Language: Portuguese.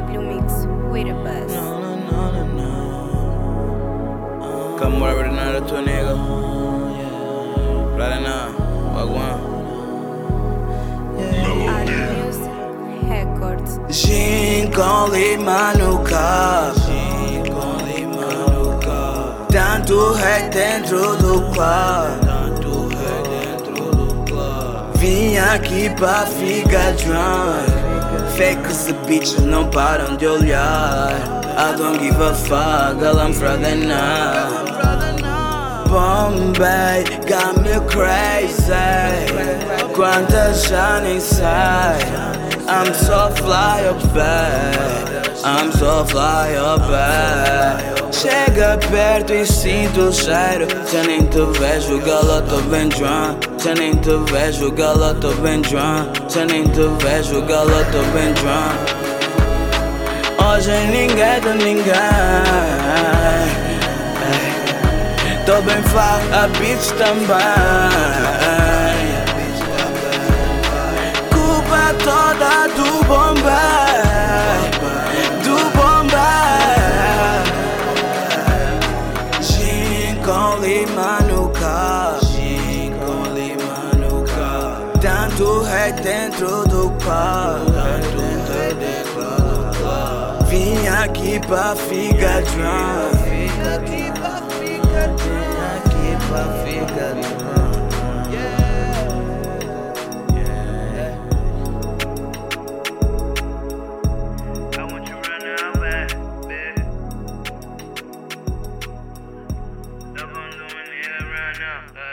be the best. No, no, no, no, no. Come over tonight to a nigga. Right now, Wagwan. Art Music Records. Gin com lima no carro. Gin com lima no carro. Tanto rei dentro do quarto. Tanto rei dentro do club. Vim aqui pra ficar drunk. Fake esse bitch não param de olhar. I don't give a fuck, girl, I'm Friday night. Bombay got me crazy. Quanta já nem sai. I'm so fly up. I'm so fly up. Chega perto e sinto o cheiro. Já nem te vejo, gala, tô bem drunk. Já nem te vejo, gala, tô bem drunk. Já nem te vejo, gala, tô bem drunk. Hoje ninguém de ninguém. Tô bem fly, a bitch também. Lima no carro, gin com lima no carro. Tanto rei dentro do carro, tanto dentro do carro. Vim aqui pra ficar drunk. Damn.